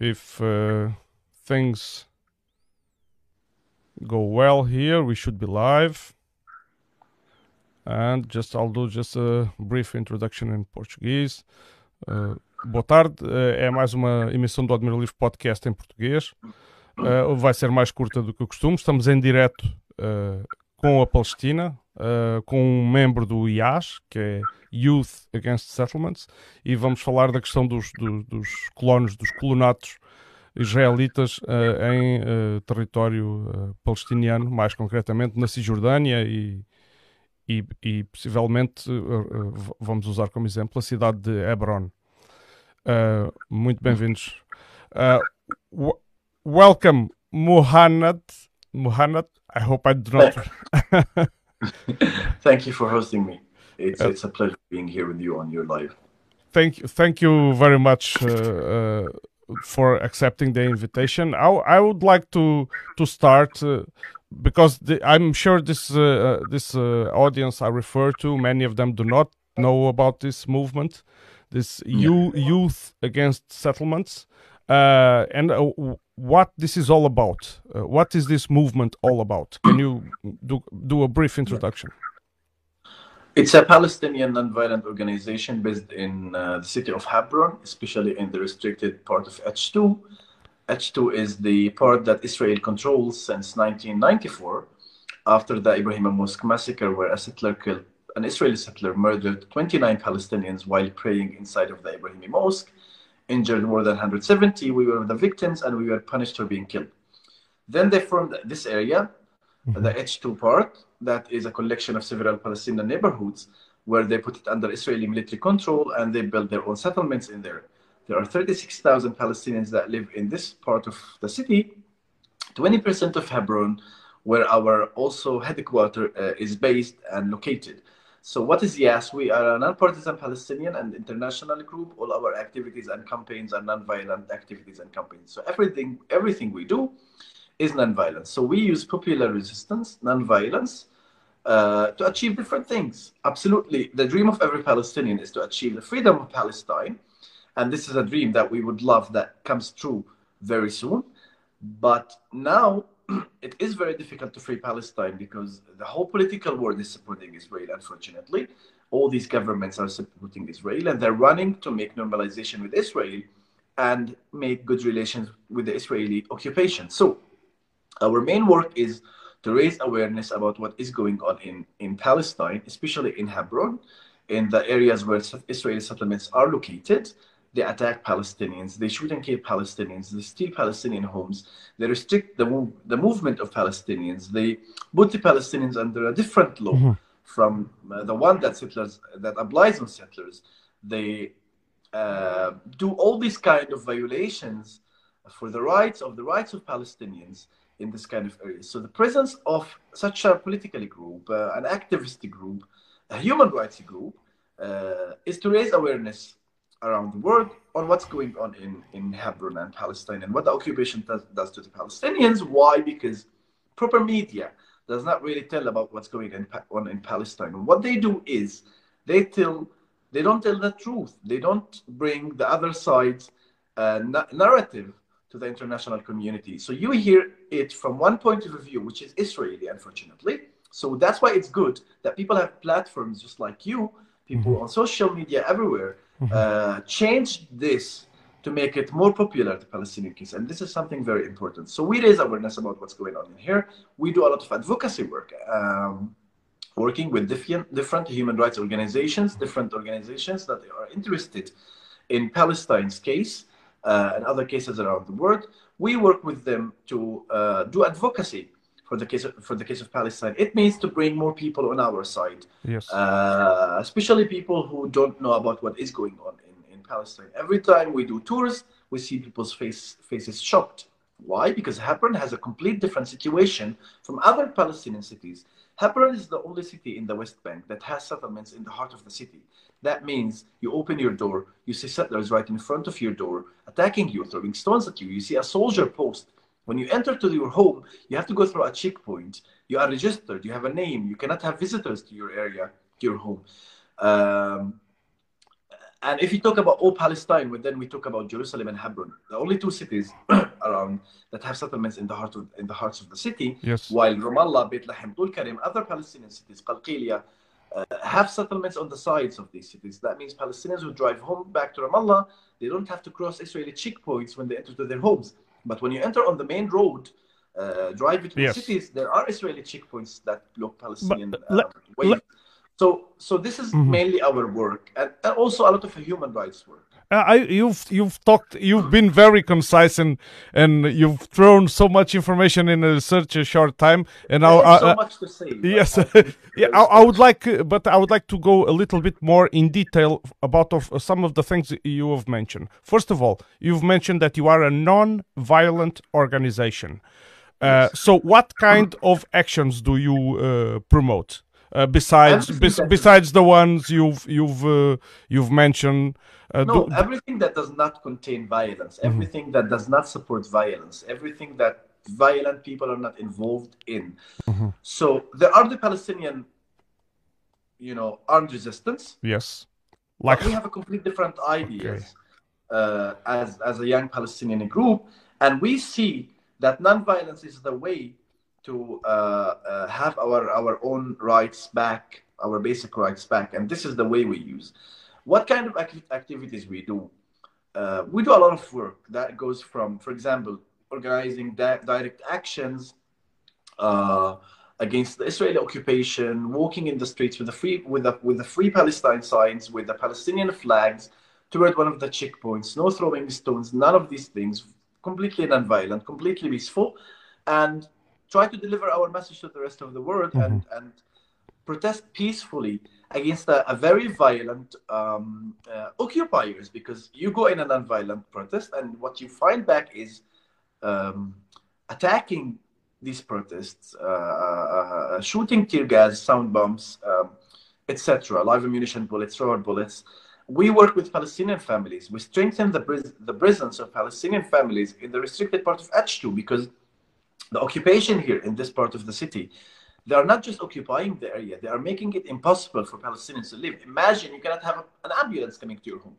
if uh, things go well here, we should be live. And just I'll do just a brief introduction in Portuguese. Uh, boa tarde, uh, é mais uma emissão do Admiral Livre Podcast em português. Uh, vai ser mais curta do que o costume. Estamos em direto uh, com a Palestina, uh, com um membro do IAS, que é Youth Against Settlements, e vamos falar da questão dos, dos, dos colonos, dos colonatos israelitas uh, em uh, território palestiniano, mais concretamente na Cisjordânia e, e, e possivelmente vamos usar como exemplo a cidade de Hebron. muito bem-vindos. welcome, Muhannad. Muhannad, I hope I do not. Thank you for hosting me. It's, it's a pleasure being here with you on your live. Thank you, thank you very much for accepting the invitation. I, I would like to to start uh, because the, I'm sure this uh, uh this uh, audience I refer to, many of them do not know about this movement, this yeah. youth against settlements, uh, and what this is all about. what is this movement all about? Can you do do a brief introduction? It's a Palestinian non-violent organization based in uh, the city of Hebron, especially in the restricted part of H2. H2 is the part that Israel controls since 1994, after the Ibrahim Mosque massacre, where a settler killed an Israeli settler murdered 29 Palestinians while praying inside of the Ibrahim Mosque, injured more than 170. We were the victims, and we were punished for being killed. Then they formed this area, mm-hmm. the H2 part, that is a collection of several Palestinian neighborhoods where they put it under Israeli military control and they built their own settlements in there. There are 36,000 Palestinians that live in this part of the city, 20% of Hebron, where our also headquarters uh, is based and located. So what is YAS? We are a non-partisan Palestinian and international group. All our activities and campaigns are non-violent activities and campaigns. So everything, everything we do is non-violence. So we use popular resistance, non-violence, uh, to achieve different things. Absolutely, the dream of every Palestinian is to achieve the freedom of Palestine, and this is a dream that we would love that comes true very soon. But now it is very difficult to free Palestine because the whole political world is supporting Israel. Unfortunately, all these governments are supporting Israel, and they're running to make normalization with Israel and make good relations with the Israeli occupation. So our main work is to raise awareness about what is going on in, in Palestine, especially in Hebron, in the areas where Israeli settlements are located. They attack Palestinians, they shoot and kill Palestinians, they steal Palestinian homes, they restrict the, the movement of Palestinians, they put the Palestinians under a different law mm-hmm. from uh, the one that settlers that applies on settlers. They uh, do all these kind of violations for the rights of the rights of Palestinians in this kind of area. So the presence of such a political group, uh, an activist group, a human rights group, uh, is to raise awareness around the world on what's going on in, in Hebron and Palestine and what the occupation does, does to the Palestinians. Why? Because proper media does not really tell about what's going on in Palestine. what they do is they tell they don't tell the truth. They don't bring the other side's uh, narrative to the international community. So you hear it from one point of view, which is Israeli, unfortunately. So that's why it's good that people have platforms just like you, people mm-hmm. on social media everywhere, mm-hmm. uh, change this to make it more popular, the Palestinian case. And this is something very important. So we raise awareness about what's going on in here. We do a lot of advocacy work, um, working with different, different human rights organizations, different organizations that are interested in Palestine's case uh, and other cases around the world. We work with them to uh, do advocacy for the case of, for the case of Palestine. It means to bring more people on our side, yes, uh, especially people who don't know about what is going on in, in Palestine. Every time we do tours, we see people's face, faces shocked. Why? Because Hebron has a complete different situation from other Palestinian cities. Hebron is the only city in the West Bank that has settlements in the heart of the city. That means you open your door, you see settlers right in front of your door, attacking you, throwing stones at you. You see a soldier post. When you enter to your home, you have to go through a checkpoint. You are registered, you have a name. You cannot have visitors to your area, to your home. Um, and if you talk about all Palestine, well, then we talk about Jerusalem and Hebron, the only two cities around that have settlements in the heart of in the hearts of the city. Yes. While Ramallah, Beit Lahem, Tul Karim, other Palestinian cities, Qalqilia, uh, have settlements on the sides of these cities. That means Palestinians who drive home back to Ramallah, they don't have to cross Israeli checkpoints when they enter to their homes. But when you enter on the main road, uh, drive between Yes. cities, there are Israeli checkpoints that block Palestinian But uh, le- way. le- so, so this is Mhm. mainly our work, and, and also a lot of human rights work. Uh, I, you've you've talked you've been very concise and and you've thrown so much information in a, such a short time and I, I, so I- much to say. yes. I yeah I, I would like uh, but I would like to go a little bit more in detail about of uh, some of the things you have mentioned. First of all you've mentioned that you are a non-violent organization. Uh, so what kind of actions do you uh, promote uh, besides bes- besides the ones you've you've uh, you've mentioned uh, No, do- everything that does not contain violence, Mm-hmm. everything that does not support violence, everything that violent people are not involved in. Mhm. So there are the Palestinian, you know, armed resistance. yes like we have a complete different ideas uh, as as a young Palestinian group, and we see that nonviolence is the way to uh, uh, have our our own rights back, our basic rights back, and this is the way we use. What kind of acti- activities we do? Uh, we do a lot of work that goes from, for example, organizing di- direct actions against the Israeli occupation, walking in the streets with the free with the with the free Palestine signs, with the Palestinian flags toward one of the checkpoints, no throwing stones, none of these things, completely non-violent, completely peaceful, and try to deliver our message to the rest of the world and and protest peacefully against a, a very violent um, uh, occupiers because you go in a non-violent protest and what you find back is um, attacking these protests, uh, uh, uh, shooting tear gas, sound bombs, um, etc., live ammunition bullets, rubber bullets. We work with Palestinian families. We strengthen the, pris- the presence of Palestinian families in the restricted part of H2 because the occupation here in this part of the city, they are not just occupying the area, they are making it impossible for Palestinians to live. Imagine you cannot have an ambulance coming to your home.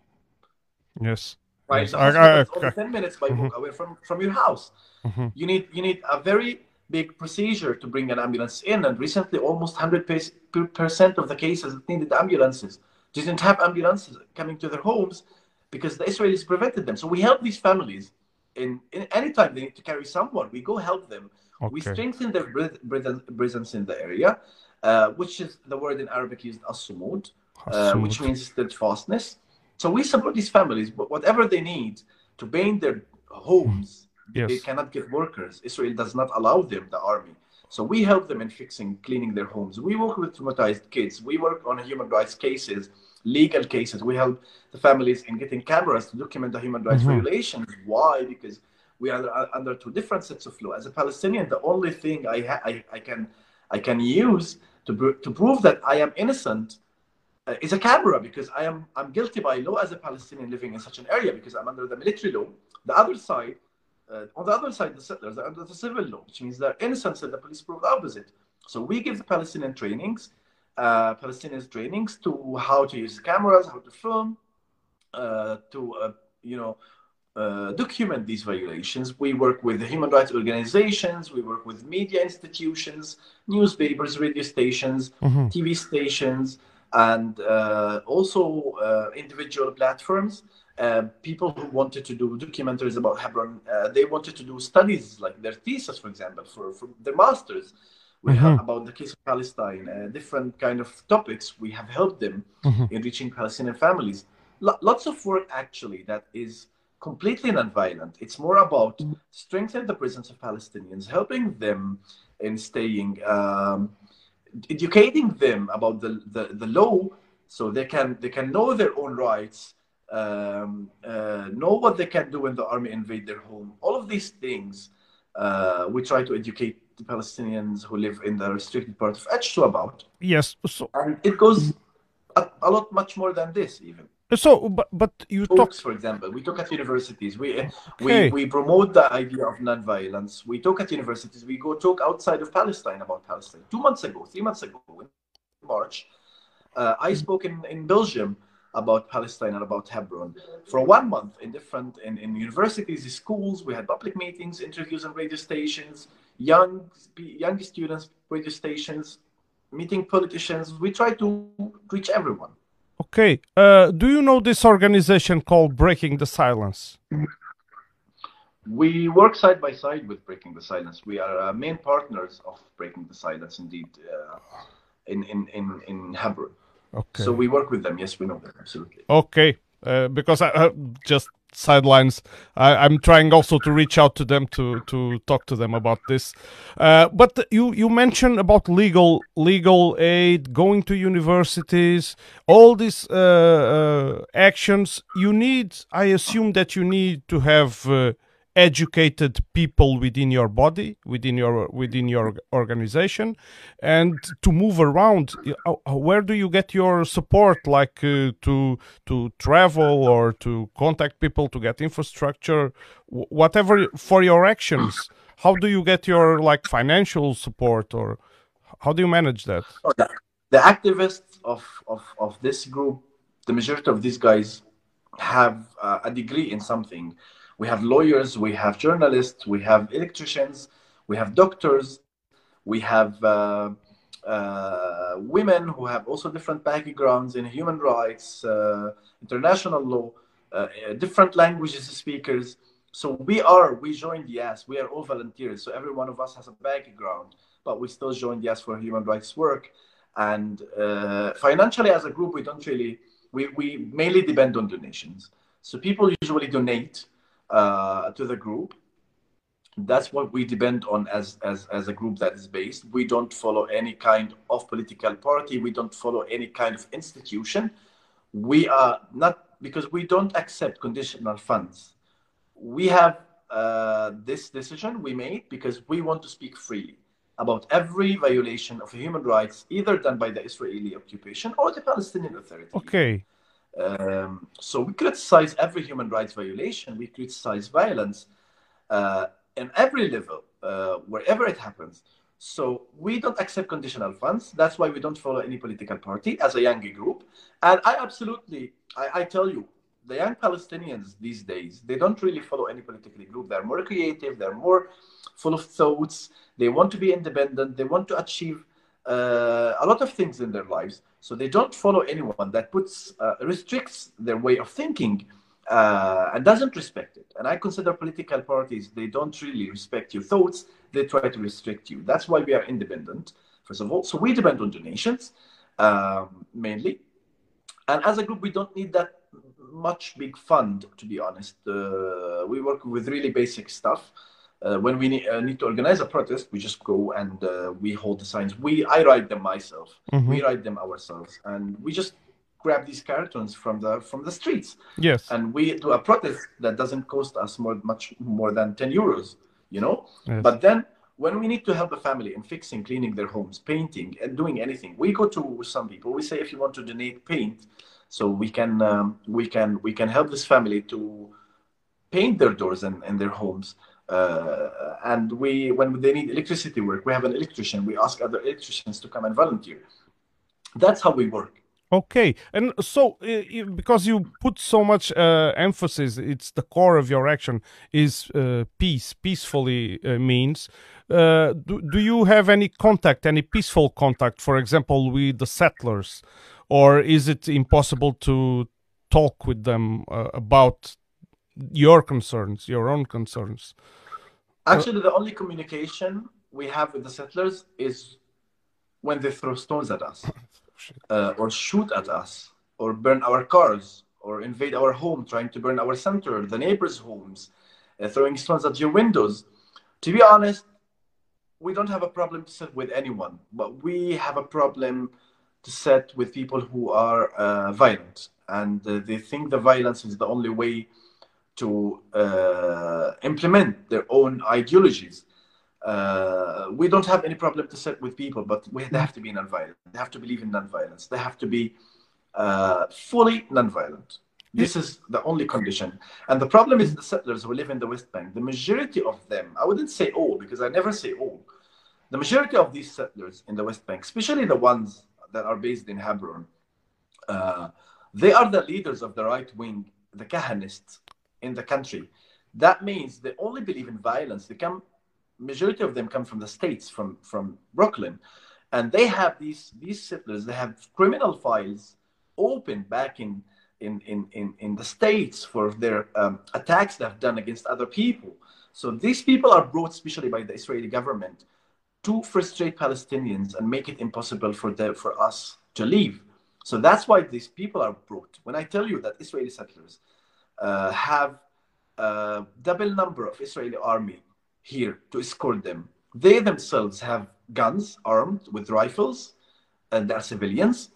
yes Right, Yes, the I- I- only ten minutes by walk away from, from your house. Mhm. You need you need a very big procedure to bring an ambulance in, and recently almost hundred percent of the cases that needed ambulances didn't have ambulances coming to their homes because the Israelis prevented them. So we help these families in, in any time they need to carry someone, we go help them. We strengthen their presence in the area, uh, which is the word in Arabic used as-sumud, uh, which means steadfastness. So we support these families, but whatever they need to paint their homes, Yes. they cannot get workers. Israel does not allow them, the army. So we help them in fixing, cleaning their homes. We work with traumatized kids. We work on human rights cases, legal cases. We help the families in getting cameras to document the human rights Mhm. violations. Why? Because we are under two different sets of law. As a Palestinian, the only thing I, ha- I, I can I can use to, pr- to prove that I am innocent uh, is a camera because I am I'm guilty by law as a Palestinian living in such an area because I'm under the military law. The other side, uh, on the other side, the settlers are under the civil law, which means they're innocent and the police prove the opposite. So we give the Palestinian trainings, uh, Palestinians trainings to how to use cameras, how to film, uh, to uh, you know uh, document these violations. We work with the human rights organizations, we work with media institutions, newspapers, radio stations, Mhm. TV stations, and uh, also uh, individual platforms. Uh, people who wanted to do documentaries about Hebron, uh, they wanted to do studies like their thesis, for example, for, for their masters. We have about the case of Palestine, uh, different kind of topics. We have helped them Mhm. in reaching Palestinian families. Lo- lots of work actually that is completely non-violent. It's more about strengthening the presence of Palestinians, helping them in staying, um, educating them about the, the, the law so they can they can know their own rights, um, uh, know what they can do when the army invade their home. All of these things uh, we try to educate the Palestinians who live in the restricted part of H2 about. Yes. So, And it goes a, a lot much more than this even so, but but you talk. talks, for example. We talk at universities. We Okay. we we promote the idea of non-violence. We talk at universities. We go talk outside of Palestine about Palestine. Two months ago, three months ago, in March, uh, I spoke in in Belgium about Palestine and about Hebron. For one month in different in, in universities, schools, we had public meetings, interviews on radio stations, young young students, radio stations, meeting politicians. We try to reach everyone. Okay. Uh, do you know this organization called Breaking the Silence? We work side by side with Breaking the Silence. We are uh, main partners of Breaking the Silence, indeed, uh, in, in, in, in Hebron. Okay. So we work with them. Yes, we know them absolutely. Okay, uh, because I uh, just sidelines. I, am trying also to reach out to them to to talk to them about this. Uh, but you you mentioned about legal legal aid, going to universities, all these uh, uh, actions. You need, I assume that you need to have uh, educated people within your body within your within your organization and to move around. Uh, uh, where do you get your support? Like uh, to to travel or to contact people to get infrastructure? Whatever for your actions. How do you get your like financial support or how do you manage that? The, the activists of, of of this group the majority of these guys have uh, a degree in something we have lawyers, we have journalists, we have electricians, we have doctors, we have uh, uh, women who have also different backgrounds in human rights, uh, international law, uh, different languages speakers. So we are, we joined YAS, we are all volunteers. So every one of us has a background, but we still joined YAS for human rights work. And uh, financially, as a group, we don't really, we, we mainly depend on donations. So people usually donate uh, to the group. That's what we depend on as, as, as a group that is based. We don't follow any kind of political party. We don't follow any kind of institution. We are not, because we don't accept conditional funds. We have uh, this decision we made because we want to speak freely about every violation of human rights, either done by the Israeli occupation or the Palestinian Authority. Okay. Um, so we criticize every human rights violation. We criticize violence uh, in every level, uh, wherever it happens. So we don't accept conditional funds. That's why we don't follow any political party as a young group. And I absolutely, I, I tell you, the young Palestinians these days, they don't really follow any political group. They're more creative. They're more full of thoughts. They want to be independent. They want to achieve uh, a lot of things in their lives. So they don't follow anyone that puts uh, restricts their way of thinking uh, and doesn't respect it. And I consider political parties they don't really respect your thoughts. They try to restrict you. That's why we are independent. First of all, so we depend on donations um, mainly, and as a group, we don't need that much big fund to be honest. Uh, we work with really basic stuff uh, when we need, uh, need, to organize a protest, we just go and uh, we hold the signs. We I write them myself. Mm-hmm. We write them ourselves, and we just grab these cartons from the from the streets. Yes. And we do a protest that doesn't cost us more much more than ten euros. You know. Yes. But then when we need to help a family in fixing, cleaning their homes, painting, and doing anything, we go to some people. We say if you want to donate paint, so we can um, we can we can help this family to paint their doors and, and their homes uh, and we, when they need electricity work, we have an electrician. We ask other electricians to come and volunteer. That's how we work. Okay, and so because you put so much uh, emphasis, it's the core of your action is uh, peace. Peacefully uh, means. Uh, do, do you have any contact, any peaceful contact, for example, with the settlers, or is it impossible to talk with them uh, about your concerns, your own concerns? Actually, the only communication we have with the settlers is when they throw stones at us, uh, or shoot at us, or burn our cars, or invade our home, trying to burn our center, the neighbors' homes, uh, throwing stones at your windows. To be honest, we don't have a problem to set with anyone, but we have a problem to set with people who are uh, violent, and uh, they think the violence is the only way to uh, implement their own ideologies. Uh, we don't have any problem to set with people, but we, they have to be nonviolent. They have to believe in nonviolence. They have to be uh, fully nonviolent. This is the only condition. And the problem is the settlers who live in the West Bank. The majority of them, I wouldn't say all, because I never say all. The majority of these settlers in the West Bank, especially the ones that are based in Hebron, uh, They are the leaders of the right wing, the Kahanists in the country. That means they only believe in violence. They come, majority of them come from the states, from from Brooklyn, and they have these these settlers. They have criminal files open back in in in in, in the states for their um, attacks they've done against other people. So these people are brought, especially by the Israeli government, to frustrate Palestinians and make it impossible for the, for us to leave. So that's why these people are brought. When I tell you that Israeli settlers have a double number of Israeli army here to escort them, they themselves have guns armed with rifles, and they're civilians,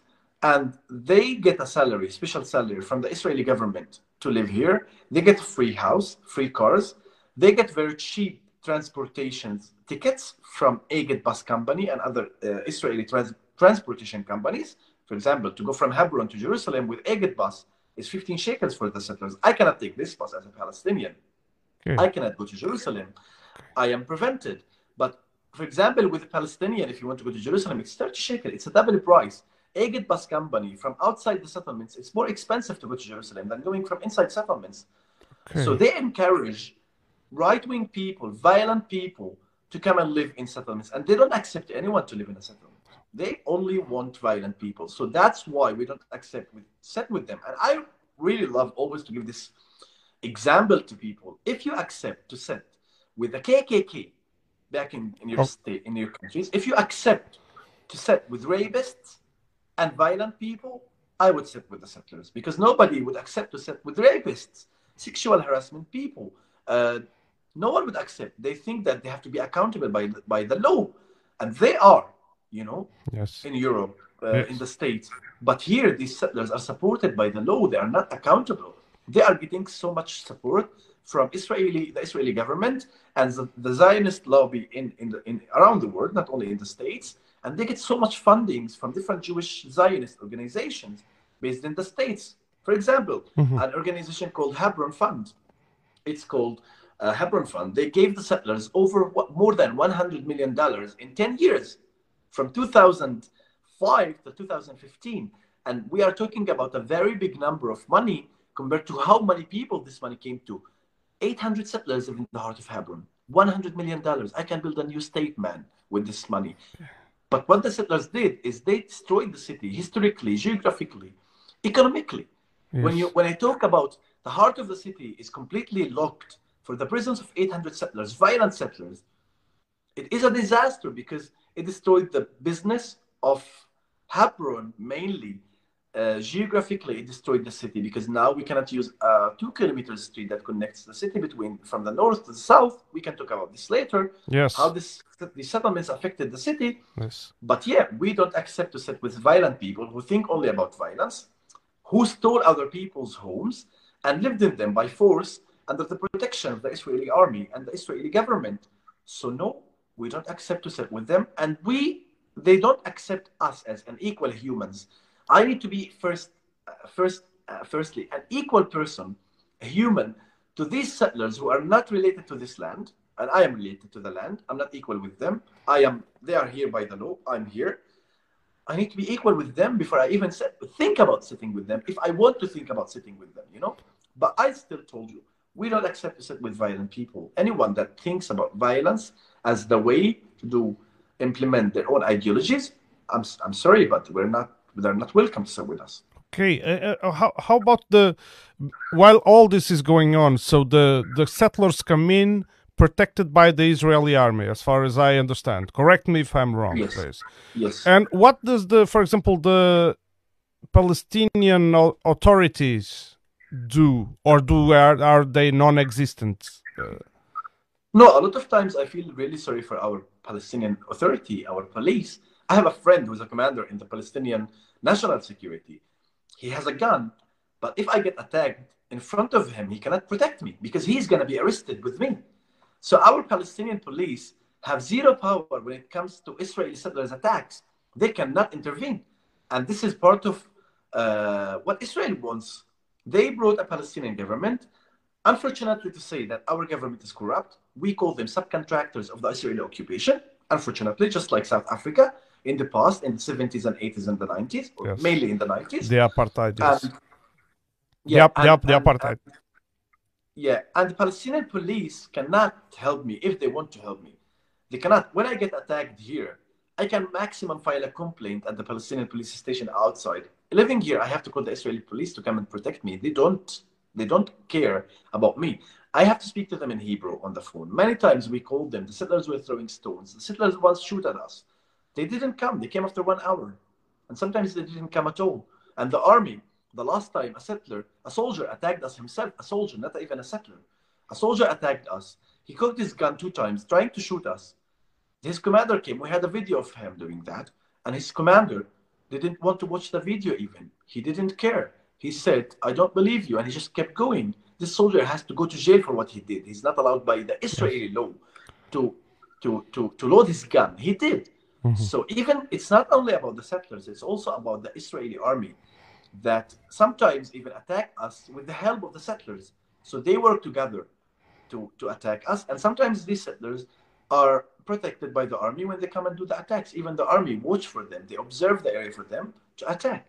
and they get a salary, special salary from the Israeli government to live here. They get free house, free cars. They get very cheap transportation tickets from Egged Bus Company and other uh, Israeli trans- transportation companies. For example, to go from Hebron to Jerusalem with Egged Bus is 15 shekels for the settlers. I cannot take this bus as a Palestinian. I cannot go to Jerusalem. I am prevented. But for example, with a Palestinian, if you want to go to Jerusalem, it's 30 shekels. It's a double price. Egged Bus Company from outside the settlements, it's more expensive to go to Jerusalem than going from inside settlements. Okay. So they encourage right wing people, violent people, to come and live in settlements. And they don't accept anyone to live in a settlement. They only want violent people. So that's why we don't accept with set with them. And I really love always to give this example to people. If you accept to set with the KKK back in, in your oh. state, in your countries, if you accept to set with rapists and violent people, I would sit with the settlers because nobody would accept to sit with rapists, sexual harassment people, uh, no one would accept. They think that they have to be accountable by the, by the law, and they are, you know, yes. in Europe, uh, yes. in the states. But here, these settlers are supported by the law. They are not accountable. They are getting so much support from Israeli, the Israeli government, and the, the Zionist lobby in, in, the, in around the world, not only in the states. And they get so much fundings from different Jewish Zionist organizations based in the states. For example, mm-hmm. an organization called Hebron Fund. It's called uh, Hebron Fund, they gave the settlers over what, more than $100 million in 10 years, from 2005 to 2015. And we are talking about a very big number of money compared to how many people this money came to. 800 settlers live in the heart of Hebron. $100 million. I can build a new state, man, with this money. But what the settlers did is they destroyed the city historically, geographically, economically. Yes. When you when I talk about the heart of the city is completely locked for the presence of 800 settlers, violent settlers, it is a disaster because it destroyed the business of Hebron mainly. Uh, geographically, it destroyed the city because now we cannot use a two kilometer street that connects the city between from the north to the south. We can talk about this later. Yes. How this the settlements affected the city. Yes. But yeah, we don't accept to sit with violent people who think only about violence, who stole other people's homes and lived in them by force under the protection of the Israeli army and the Israeli government. So no, we don't accept to sit with them, and we they don't accept us as an equal humans. I need to be first, uh, first, uh, firstly, an equal person, a human, to these settlers who are not related to this land, and I am related to the land. I'm not equal with them. I am. They are here by the law. I'm here. I need to be equal with them before I even sit, think about sitting with them. If I want to think about sitting with them, you know. But I still told you we don't accept to sit with violent people. Anyone that thinks about violence as the way to do implement their own ideologies, I'm, I'm sorry, but we're not, they're not welcome to sit with us. Okay, uh, uh, how, how about the, while all this is going on, so the, the settlers come in protected by the Israeli army, as far as I understand. Correct me if I'm wrong, yes. please. Yes. And what does the, for example, the Palestinian authorities do, or do are, are they non-existent? Uh, no, a lot of times I feel really sorry for our Palestinian Authority, our police. I have a friend who's a commander in the Palestinian National Security. He has a gun, but if I get attacked in front of him, he cannot protect me because he's going to be arrested with me. So our Palestinian police have zero power when it comes to Israeli settlers' attacks. They cannot intervene. And this is part of uh, what Israel wants they brought a Palestinian government. Unfortunately, to say that our government is corrupt, we call them subcontractors of the Israeli occupation. Unfortunately, just like South Africa, in the past, in the 70s and 80s and the 90s, or Yes. mainly in the 90s. The apartheid, yes. And- the, ap- the, and- ap- the and- apartheid. and- yeah, and the Palestinian police cannot help me if they want to help me. They cannot. When I get attacked here, I can maximum file a complaint at the Palestinian police station outside. Living here, I have to call the Israeli police to come and protect me. They don't. They don't care about me. I have to speak to them in Hebrew on the phone. Many times we called them. The settlers were throwing stones. The settlers once shoot at us. They didn't come. They came after one hour, and sometimes they didn't come at all. And the army, the last time a settler, a soldier attacked us himself. A soldier, not even a settler. A soldier attacked us. He cocked his gun two times, trying to shoot us. His commander came. We had a video of him doing that, and his commander didn't want to watch the video even. He didn't care. He said, I don't believe you. And he just kept going. This soldier has to go to jail for what he did. He's not allowed by the Israeli law to, to, to, to load his gun. He did. Mhm. So even it's not only about the settlers, it's also about the Israeli army that sometimes even attack us with the help of the settlers. So they work together to, to attack us. And sometimes these settlers are protected by the army when they come and do the attacks. Even the army watch for them. They observe the area for them to attack.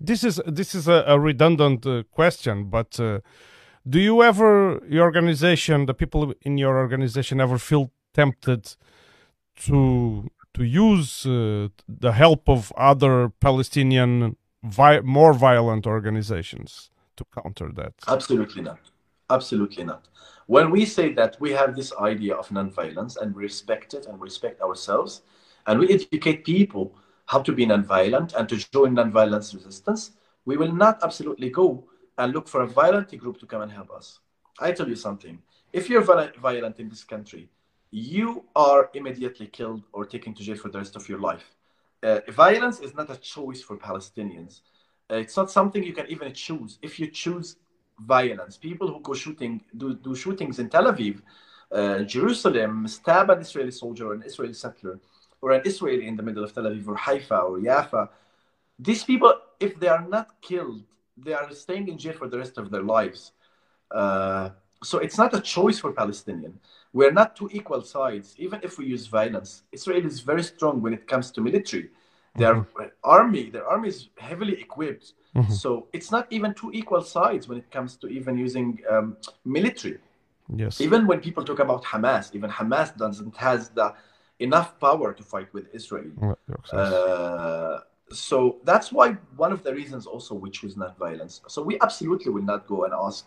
This is this is a, a redundant uh, question, but uh, do you ever, your organization, the people in your organization, ever feel tempted to to use uh, the help of other Palestinian vi- more violent organizations to counter that? Absolutely not. Absolutely not. When we say that we have this idea of nonviolence and we respect it and respect ourselves, and we educate people how to be nonviolent and to join nonviolence resistance, we will not absolutely go and look for a violent group to come and help us. I tell you something. If you're violent in this country, you are immediately killed or taken to jail for the rest of your life. Uh, violence is not a choice for Palestinians. Uh, it's not something you can even choose. If you choose violence, people who go shooting, do, do shootings in Tel Aviv, uh, Jerusalem, stab an Israeli soldier or an Israeli settler, or an Israeli in the middle of Tel Aviv or Haifa or Jaffa, these people, if they are not killed, they are staying in jail for the rest of their lives. Uh, so it's not a choice for Palestinian. We're not two equal sides, even if we use violence. Israel is very strong when it comes to military. Their army, their army is heavily equipped. Mhm. So it's not even two equal sides when it comes to even using um, military. Yes. Even when people talk about Hamas, even Hamas doesn't has the enough power to fight with Israel. Uh, so that's why one of the reasons also we choose not violence. So we absolutely will not go and ask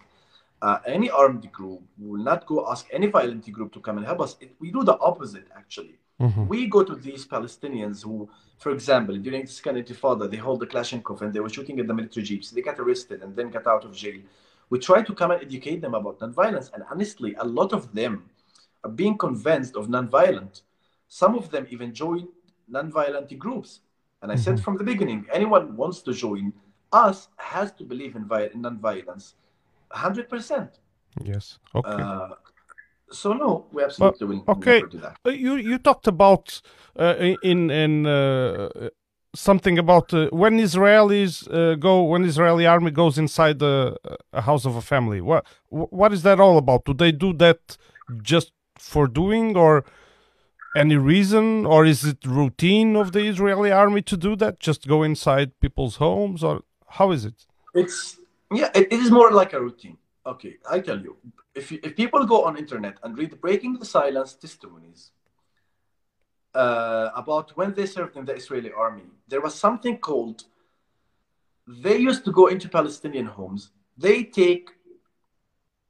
uh, any armed group, we will not go ask any violent group to come and help us. It, we do the opposite actually. Mhm. We go to these Palestinians who, for example, during the second intifada, they hold the Kalashnikov and they were shooting at the military jeeps. They got arrested and then got out of jail. We try to come and educate them about nonviolence. And honestly, a lot of them are being convinced of nonviolent. Some of them even join nonviolent groups. And I said Mhm. from the beginning, anyone wants to join us has to believe in, vi- in nonviolence, 100%. Yes. Okay. Uh, so no, we absolutely will okay. never do that. Uh, you you talked about uh, in in uh, something about uh, when Israelis uh, go when Israeli army goes inside the a house of a family. What what is that all about? Do they do that just for doing or any reason or is it routine of the Israeli army to do that? Just go inside people's homes or how is it? It's yeah, it, it is more like a routine. Okay, I tell you, if you, if people go on internet and read breaking the silence testimonies uh, about when they served in the Israeli army, there was something called. They used to go into Palestinian homes. They take,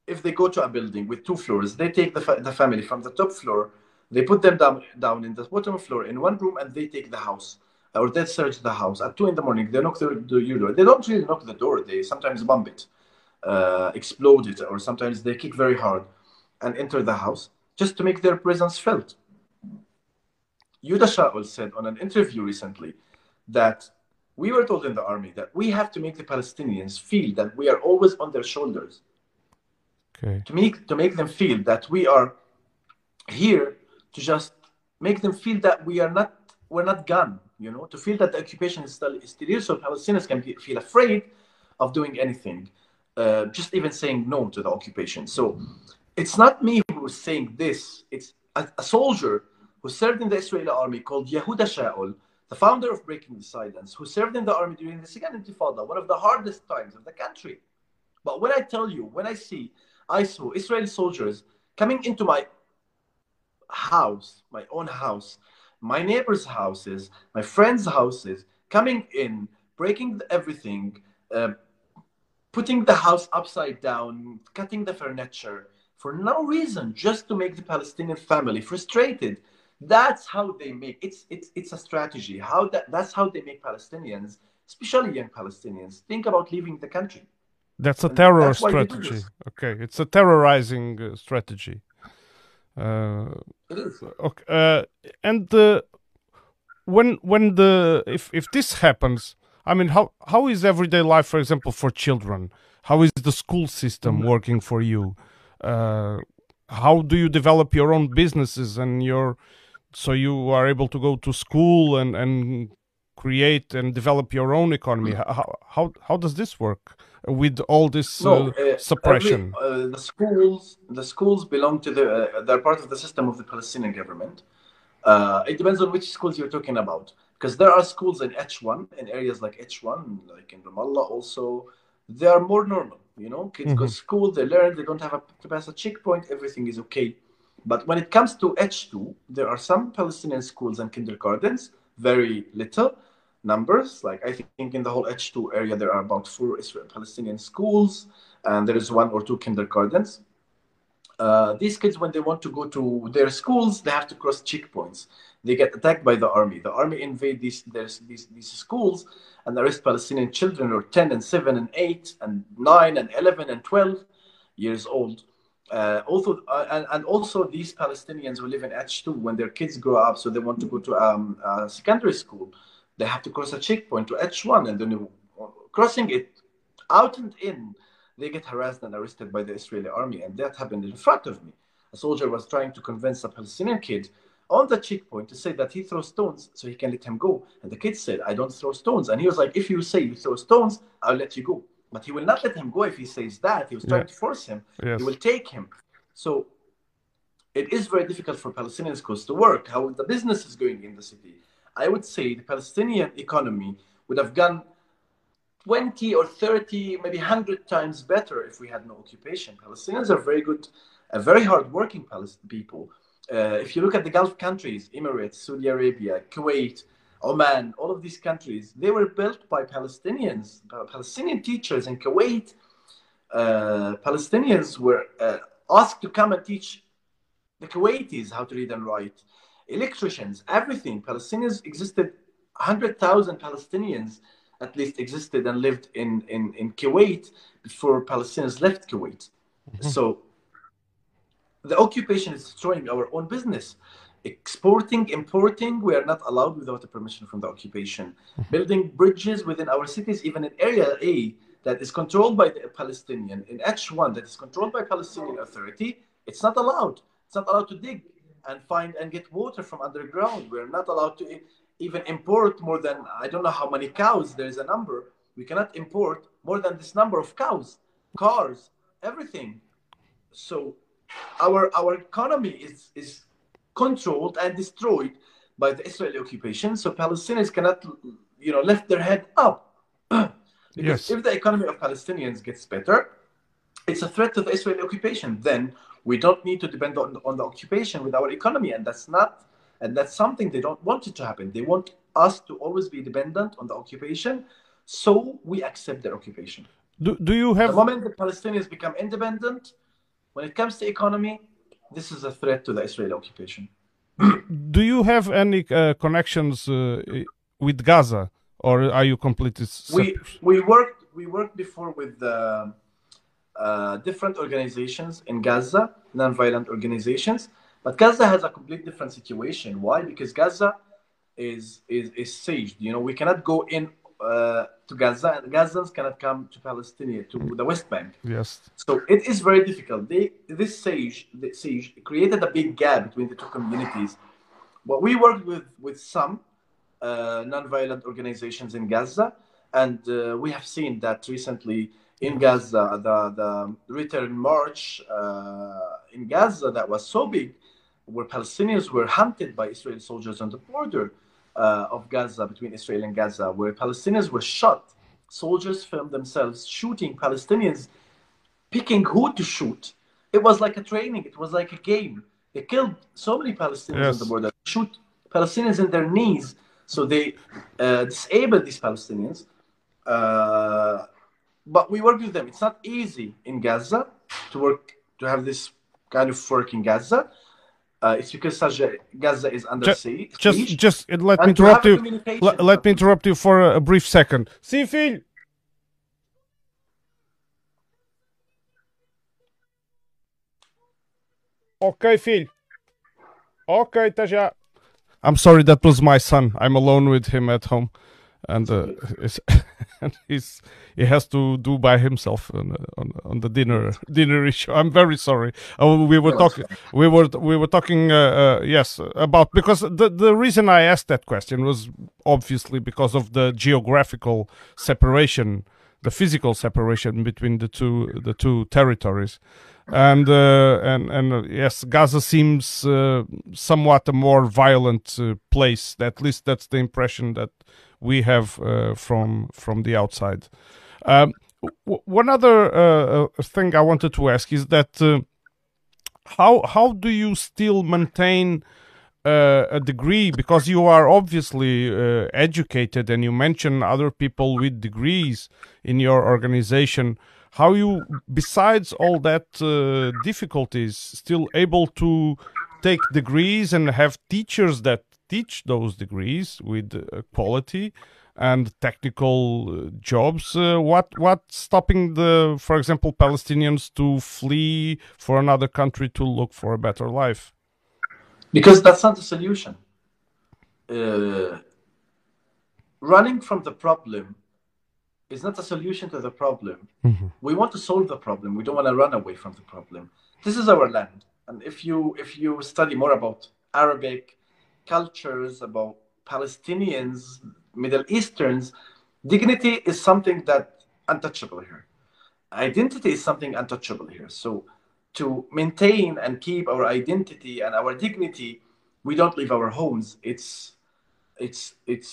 if they go to a building with two floors, they take the, fa- the family from the top floor, they put them down down in the bottom floor in one room, and they take the house or they search the house at two in the morning. They knock the, the your door. They don't really knock the door. They sometimes bump it, uh, explode it, or sometimes they kick very hard and enter the house just to make their presence felt. Yuda Shaul said on an interview recently that we were told in the army that we have to make the Palestinians feel that we are always on their shoulders Okay. to make to make them feel that we are here to just make them feel that we are not we're not gone you know to feel that the occupation is still, is still here so palestinians can be, feel afraid of doing anything uh, just even saying no to the occupation so it's not me who's saying this it's a, a soldier who served in the israeli army called yehuda shaul the founder of Breaking the Silence, who served in the army during the Second Intifada, one of the hardest times of the country. But when I tell you, when I see, I saw Israeli soldiers coming into my house, my own house, my neighbors' houses, my friends' houses, coming in, breaking everything, uh, putting the house upside down, cutting the furniture for no reason, just to make the Palestinian family frustrated. That's how they make it's it's it's a strategy. How that that's how they make Palestinians, especially young Palestinians, think about leaving the country. That's a terror that's strategy. Okay, it's a terrorizing uh, strategy. Uh, Okay, uh, and uh, when when the if if this happens, I mean, how how is everyday life, for example, for children? How is the school system mm-hmm. working for you? Uh, how do you develop your own businesses and your so you are able to go to school and and create and develop your own economy? Mm-hmm. How how how does this work with all this no, uh, uh, suppression? Every, uh, the schools the schools belong to the uh, they're part of the system of the Palestinian government. Uh, it depends on which schools you're talking about because there are schools in H1 in areas like H1, like in Ramallah also, they are more normal. You know, kids mm-hmm. go to school, they learn, they don't have a, to pass a checkpoint, everything is okay. But when it comes to H2, there are some Palestinian schools and kindergartens, very little numbers. Like I think in the whole H2 area, there are about four Israel Palestinian schools, and there is one or two kindergartens. Uh, these kids, when they want to go to their schools, they have to cross checkpoints. They get attacked by the army. The army invade these, these, these schools and arrest Palestinian children who are 10 and 7 and 8 and 9 and 11 and 12 years old. Uh, also, uh, and, and, also these Palestinians who live in H2, when their kids grow up, so they want to go to um, secondary school, they have to cross a checkpoint to H1, and then crossing it out and in, they get harassed and arrested by the Israeli army, and that happened in front of me. A soldier was trying to convince a Palestinian kid on the checkpoint to say that he throws stones so he can let him go. And the kid said, I don't throw stones. And he was like, if you say you throw stones, I'll let you go. But he will not let him go if he says that. He was trying yeah. to force him. Yes. He will take him. So it is very difficult for Palestinian schools to work. How the business is going in the city. I would say the Palestinian economy would have gone 20 or 30, maybe 100 times better if we had no occupation. Palestinians are very good, a very hardworking Palestinian people uh, if you look at the Gulf countries, Emirates, Saudi Arabia, Kuwait, Oman, all of these countries, they were built by Palestinians, Palestinian teachers in Kuwait. Uh, Palestinians were uh, asked to come and teach the Kuwaitis how to read and write, electricians, everything. Palestinians existed, 100,000 Palestinians at least existed and lived in, in, in Kuwait before Palestinians left Kuwait. Mm-hmm. So the occupation is destroying our own business. Exporting, importing, we are not allowed without the permission from the occupation. Mm-hmm. Building bridges within our cities, even in Area A that is controlled by the Palestinian, in H1 that is controlled by Palestinian Authority, it's not allowed. It's not allowed to dig and find and get water from underground. We're not allowed to even import more than, I don't know how many cows, there is a number. We cannot import more than this number of cows, cars, everything. So our our economy is is controlled and destroyed by the Israeli occupation. So Palestinians cannot, you know, lift their head up. because yes. if the economy of Palestinians gets better, it's a threat to the Israeli occupation. Then we don't need to depend on, on the occupation with our economy, and that's not, and that's something they don't want it to happen. They want us to always be dependent on the occupation, so we accept their occupation. Do, do you have the moment the Palestinians become independent, when it comes to economy, this is a threat to the Israeli occupation. Do you have any uh, connections uh, with Gaza, or are you completely? We we worked we worked before with uh, uh, different organizations in Gaza, non-violent organizations, but Gaza has a complete different situation. Why? Because Gaza is is is sieged. You know, we cannot go in uh, to Gaza, and Gazans cannot come to Palestine, to the West Bank. Yes. So it is very difficult. They, this siege, the siege created a big gap between the two communities. But we worked with, with some uh, non-violent organizations in Gaza, and uh, we have seen that recently in Gaza, the, the return march uh, in Gaza that was so big, where Palestinians were hunted by Israeli soldiers on the border uh, of Gaza, between Israel and Gaza, where Palestinians were shot. Soldiers filmed themselves shooting Palestinians, picking who to shoot. It was like a training, it was like a game. They killed so many Palestinians Yes. on the border, shoot Palestinians in their knees. So they uh, disabled these Palestinians. Uh, but we work with them. It's not easy in Gaza to work, to have this kind of work in Gaza. Uh, it's because Gaza is under Ju- siege. Just, just uh, let me and to interrupt you. Let, me interrupt you for a, a brief second. Sim, filho. Ok, filho. Ok, tá já. I'm sorry, that was my son. I'm alone with him at home, and uh, he's he has to do by himself on, uh, on on the dinner dinner issue. I'm very sorry. Oh, we were talking we were we were talking uh, uh, yes about because the the reason I asked that question was obviously because of the geographical separation, the physical separation between the two the two territories, and uh, and and uh, yes, Gaza seems uh, somewhat a more violent uh, place. At least that's the impression that we have uh, from from the outside. Um, one other uh, uh, thing I wanted to ask is that how how do you still maintain uh, a degree because you are obviously uh, educated and you mention other people with degrees in your organization how you besides all that uh, difficulties still able to take degrees and have teachers that teach those degrees with uh, quality and technical uh, jobs uh, what what's stopping the for example palestinians to flee for another country to look for a better life because that's not the solution. Uh, running from the problem is not a solution to the problem. We want to solve the problem. We don't want to run away from the problem. This is our land, and if you if you study more about Arabic cultures, about Palestinians, Middle Easterns, dignity is something that untouchable here. Identity is something untouchable here. So to maintain and keep our identity and our dignity, we don't leave our homes. It's it's it's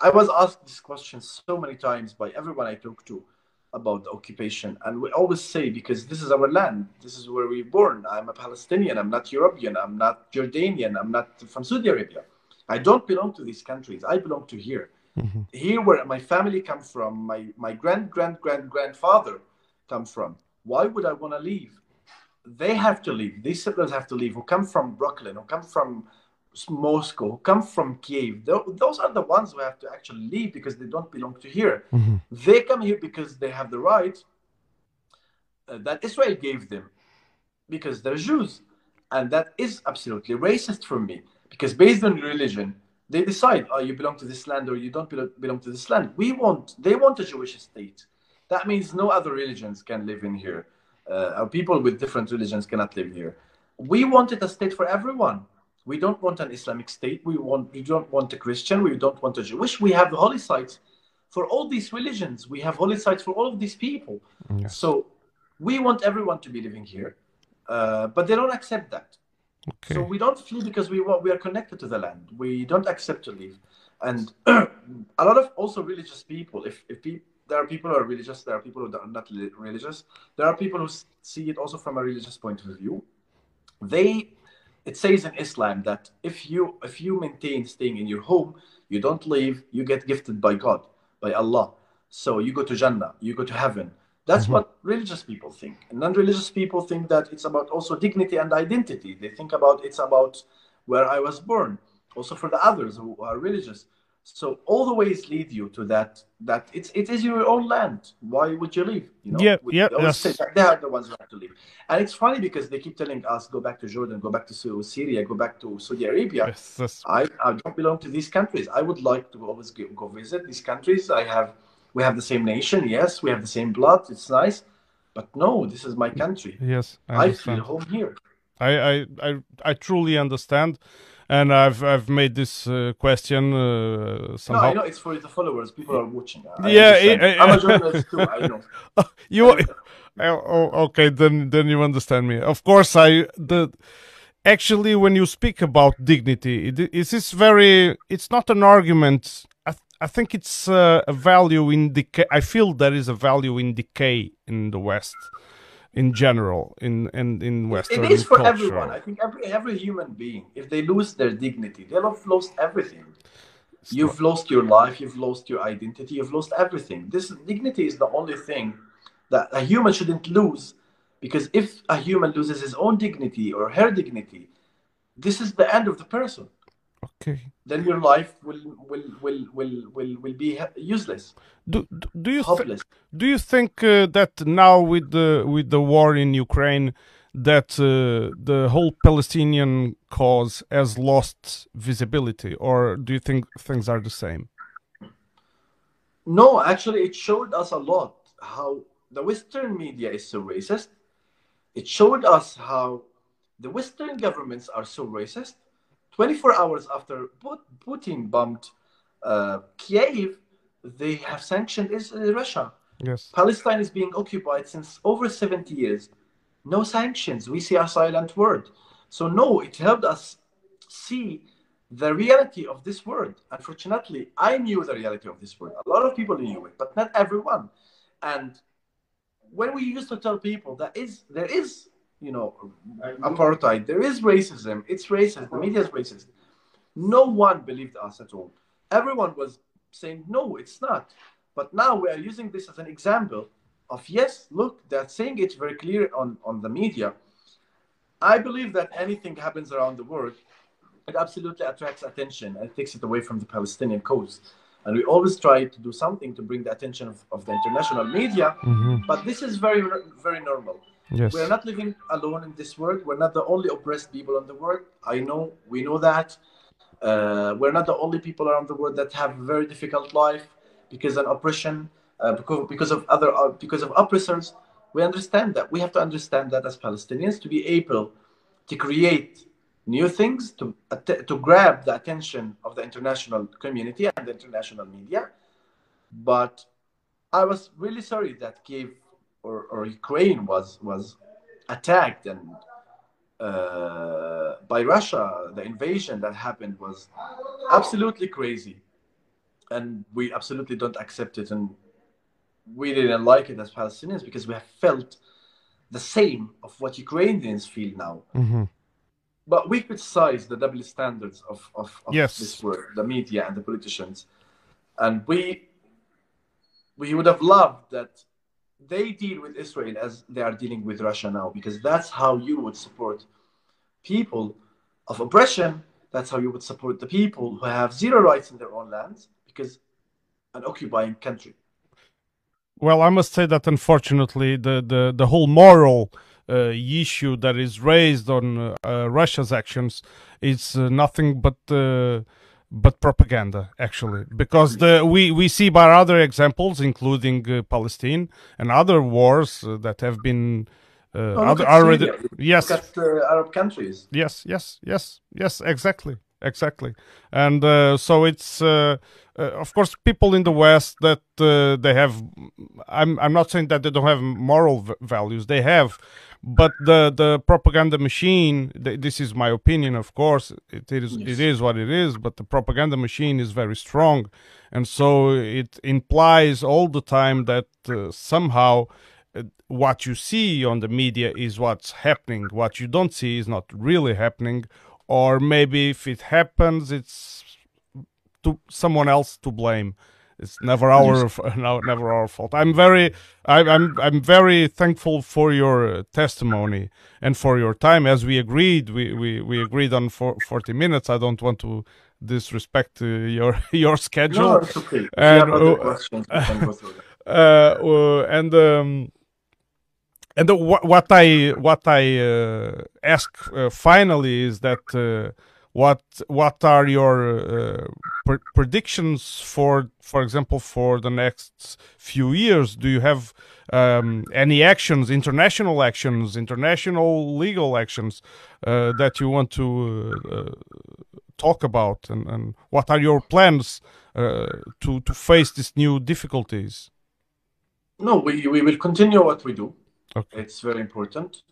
I was asked this question so many times by everyone I talk to about the occupation. And we always say, because this is our land, this is where we're born. I'm a Palestinian, I'm not European, I'm not Jordanian, I'm not from Saudi Arabia. I don't belong to these countries. I belong to here. Mm-hmm. Here where my family come from, my, my grand grand grand grandfather come from. Why would I want to leave? They have to leave. These siblings have to leave who come from Brooklyn, who come from Moscow, come from Kiev. Those are the ones who have to actually leave because they don't belong to here. They come here because they have the right uh, that Israel gave them because they're Jews. And that is absolutely racist for me because based on religion, they decide, oh, you belong to this land or you don't belong to this land. We want, they want a Jewish state. That means no other religions can live in here. Uh, people with different religions cannot live here. We wanted a state for everyone. We don't want an Islamic state. We want. We don't want a Christian. We don't want a Jewish. We have holy sites for all these religions. We have holy sites for all of these people. So we want everyone to be living here, uh, but they don't accept that. okay So we don't flee because we want, we are connected to the land. We don't accept to leave, and a lot of also religious people. If if pe- there are people who are religious, there are people who are not religious. There are people who see it also from a religious point of view. They, it says in Islam that if you if you maintain staying in your home, you don't leave, you get gifted by God, by Allah. So you go to Jannah, you go to heaven. That's mhm. what religious people think. And non-religious people think that it's about also dignity and identity. They think about it's about where I was born. Also for the others who are religious. So all the ways lead you to that. That it's it is your own land. Why would you leave? You know. Yeah, We yeah, always say yes. that they are the ones who have to leave. And it's funny because they keep telling us go back to Jordan, go back to Syria, go back to Saudi Arabia. Yes, I, I don't belong to these countries. I would like to always go, go visit these countries. I have, we have the same nation. Yes, we have the same blood. It's nice, but no, this is my country. yes I I, feel home here. I, I, I, I truly understand, and I've I've made this uh, question uh, No. I know it's for the followers. People are watching. I Yeah, understand. yeah, I'm a journalist too. I know. you oh, oh, okay then then you understand me of course i the actually, when you speak about dignity, it, is this very? It's not an argument. I, th- I think it's uh, a value in decay. I feel there is a value in decay in the West, in general, in in in Western. It is for culture. everyone. I think every every human being, if they lose their dignity, they'll have lost everything. You've lost your life. You've lost your identity. You've lost everything. This dignity is the only thing that a human shouldn't lose, because if a human loses his own dignity or her dignity, this is the end of the person. Okay. Then your life will will will will will, will be useless, Do do- you hopeless. do you think uh, that now with the with the war in Ukraine that uh, the whole Palestinian cause has lost visibility, or do you think things are the same? No, actually, it showed us a lot how the Western media is so racist. It showed us how the Western governments are so racist. 24 hours after Putin bombed uh, Kiev, they have sanctioned is- uh, Russia. Yes. Palestine is being occupied since over 70 years. No sanctions. We see a silent word. So, no, it helped us see the reality of this world. Unfortunately, I knew the reality of this world. A lot of people knew it, but not everyone. And when we used to tell people that is there is, you know, apartheid, there is racism, it's racist, the media is racist. No one believed us at all. Everyone was saying, no, it's not. But now we are using this as an example of yes, look, they're saying it very clear on, on the media. I believe that anything happens around the world, it absolutely attracts attention and takes it away from the Palestinian cause. And we always try to do something to bring the attention of, of the international media. Mm-hmm. But this is very, very normal. Yes. We're not living alone in this world. We're not the only oppressed people in the world. I know, we know that. Uh, we're not the only people around the world that have a very difficult life because of oppression, uh, because, because of other, uh, because of oppressors. We understand that. We have to understand that as Palestinians to be able to create new things, to, to grab the attention of the international community and the international media. But I was really sorry that Kiev or, or Ukraine was was attacked and uh, by Russia. The invasion that happened was absolutely crazy, and we absolutely don't accept it. And we didn't like it as Palestinians because we have felt the same of what Ukrainians feel now. Mhm. But we criticize the double standards of, of, of Yes. this world, the media and the politicians. And we we would have loved that they deal with Israel as they are dealing with Russia now, because that's how you would support people of oppression. That's how you would support the people who have zero rights in their own lands, because an occupying country. Well, I must say that unfortunately, the the, the whole moral uh, issue that is raised on uh, Russia's actions is uh, nothing but uh, but propaganda, actually, because the we we see by other examples, including uh, Palestine and other wars uh, that have been uh, Oh, other, already yes. Uh, Arab countries. yes yes yes yes exactly exactly. And uh, so it's uh, uh, of course people in the west that uh, they have i'm i'm not saying that they don't have moral v- values they have but the the propaganda machine th- this is my opinion of course it is it is what it is but the propaganda machine is very strong. And so it implies all the time that uh, somehow uh, what you see on the media is what's happening. What you don't see is not really happening, or maybe if it happens, it's to someone else to blame. It's never our no, never our fault. I'm very I, I'm I'm very thankful for your uh, testimony and for your time. As we agreed, we we, we agreed on for, 40 minutes. I don't want to disrespect uh, your your schedule. No, it's okay. And, have other questions, we can go through them. uh, uh, and um, and the, what, I what I uh, ask uh, finally is that uh, what what are your uh, pre- predictions for for example for the next few years? Do you have um, any actions, international actions, international legal actions uh, that you want to uh, talk about, and, and what are your plans to to face these new difficulties? No, we, we will continue what we do. Okay. It's very important.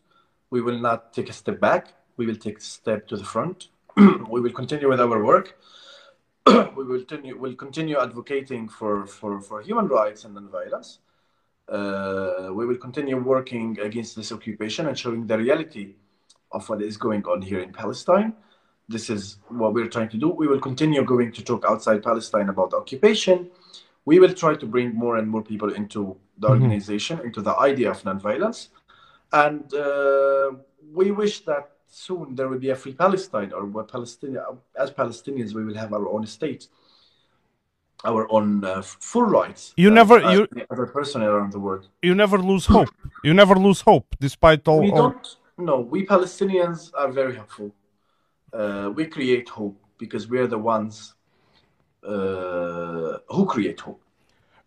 We will not take a step back. we will take a step to the front. we will continue with our work. we will continue, will continue advocating for, for, for human rights and non-violence. Uh, we will continue working against this occupation and showing the reality of what is going on here in Palestine. This is what we're trying to do. We will continue going to talk outside Palestine about occupation. We will try to bring more and more people into the mm-hmm. organization, into the idea of nonviolence. And uh, we wish that soon there will be a free Palestine, or what Palestinian, as Palestinians, we will have our own state, our own uh, full rights. You never, you other person around the world. You never lose hope. You never lose hope, despite all. We all... don't. No, we Palestinians are very hopeful. Uh, we create hope because we are the ones uh, who create hope.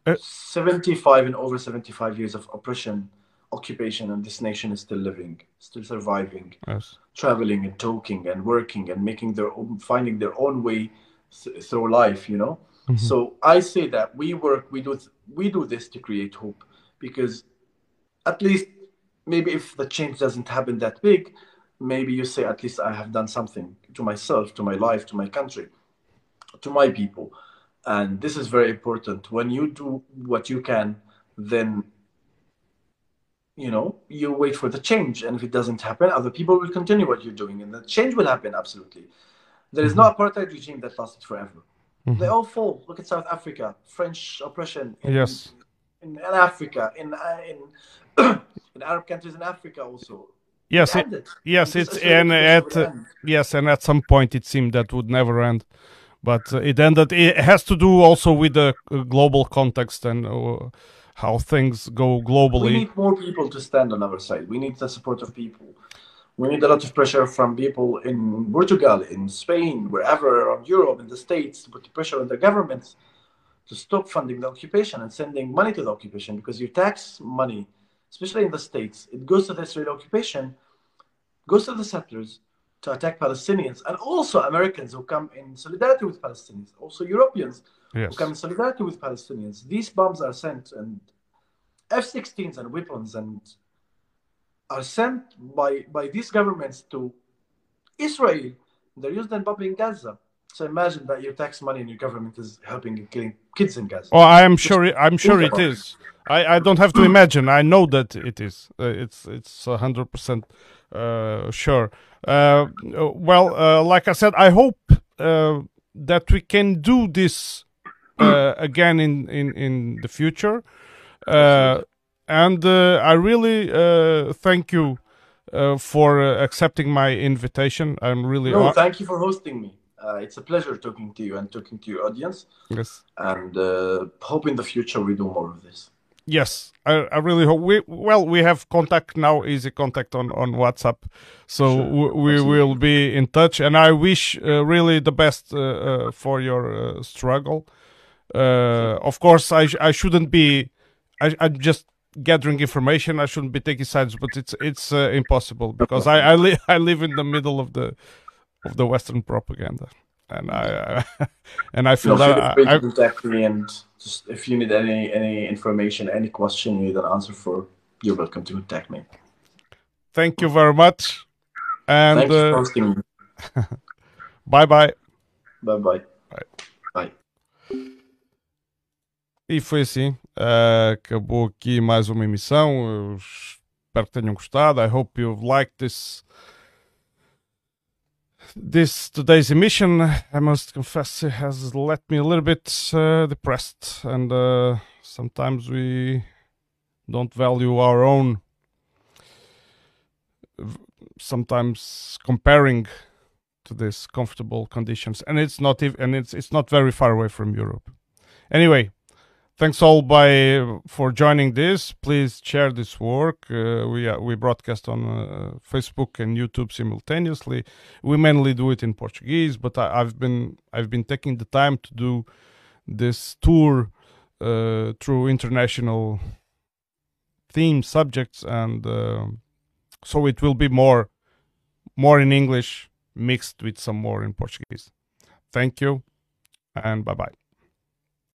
Uh, 75 and over 75 years of oppression, occupation, and this nation is still living, still surviving, yes. traveling and talking and working and making their own, finding their own way th- through life, you know? Mm-hmm. So I say that we work, we do, we do this to create hope because at least maybe if the change doesn't happen that big, maybe you say, at least I have done something to myself, to my life, to my country, to my people. And this is very important. When you do what you can, then you know you wait for the change. And if it doesn't happen other people will continue what you're doing. And the change will happen absolutely. There is no mm-hmm. apartheid regime that lasted forever. Mm-hmm. they all fall. Look at south africa. French oppression in, yes. in, in africa in uh, in in arab countries in africa also. Yes it, it yes it's and at uh, yes and at some point it seemed that would never end but uh, it ended. It has to do also with the uh, global context and uh, how things go globally. We need more people to stand on our side. We need the support of people. We need a lot of pressure from people in Portugal, in Spain, wherever around Europe, in the States, to put pressure on the governments to stop funding the occupation and sending money to the occupation because your tax money, especially in the States, it goes to the Israeli occupation, goes to the settlers, to attack Palestinians, and also Americans who come in solidarity with Palestinians, also Europeans yes. who come in solidarity with Palestinians. These bombs are sent, and F-16s and weapons, and are sent by by these governments to Israel. They're used in bombing Gaza. So imagine that your tax money and your government is helping and killing kids in Gaza. Oh, I'm sure. It, I'm sure it is. I, I don't have to imagine. I know that it is. Uh, it's it's hundred percent uh, sure. Uh, well, uh, like I said, I hope that we can do this again in, in, in the future. and I really thank you for accepting my invitation. I'm really. No, thank you for hosting me. Uh, it's a pleasure talking to you and talking to your audience. Yes. And uh, hope in the future we do more of this. Yes, I, I really hope we well we have contact now, easy contact on on WhatsApp, so sure. we, will be in touch. And I wish uh, really the best uh, uh, for your uh, struggle. Uh, of course, I I shouldn't be. I I'm just gathering information. I shouldn't be taking sides, but it's it's uh, impossible because I I, li- I live in the middle of the of the Western propaganda and I and I feel that I, contact me and just if you need any any information, any question you need an answer for, you're welcome to contact me. Thank you very much. And Thanks uh, for hosting me. bye bye. Bye bye. Bye. Bye. E foi assim. Uh, acabou aqui mais uma emissão. Eu espero que tenham gostado. I hope you've liked this this today's emission, I must confess, has left me a little bit uh, depressed, and uh, sometimes we don't value our own. Sometimes comparing to these comfortable conditions, and it's not and it's it's not very far away from Europe. Anyway, thanks all by for joining this. Please share this work. Uh, we uh, we broadcast on uh, Facebook and YouTube simultaneously. We mainly do it in Portuguese, but I, have been I've been taking the time to do this tour uh, through international theme subjects, and uh, so it will be more more in English mixed with some more in Portuguese. Thank you, and bye bye.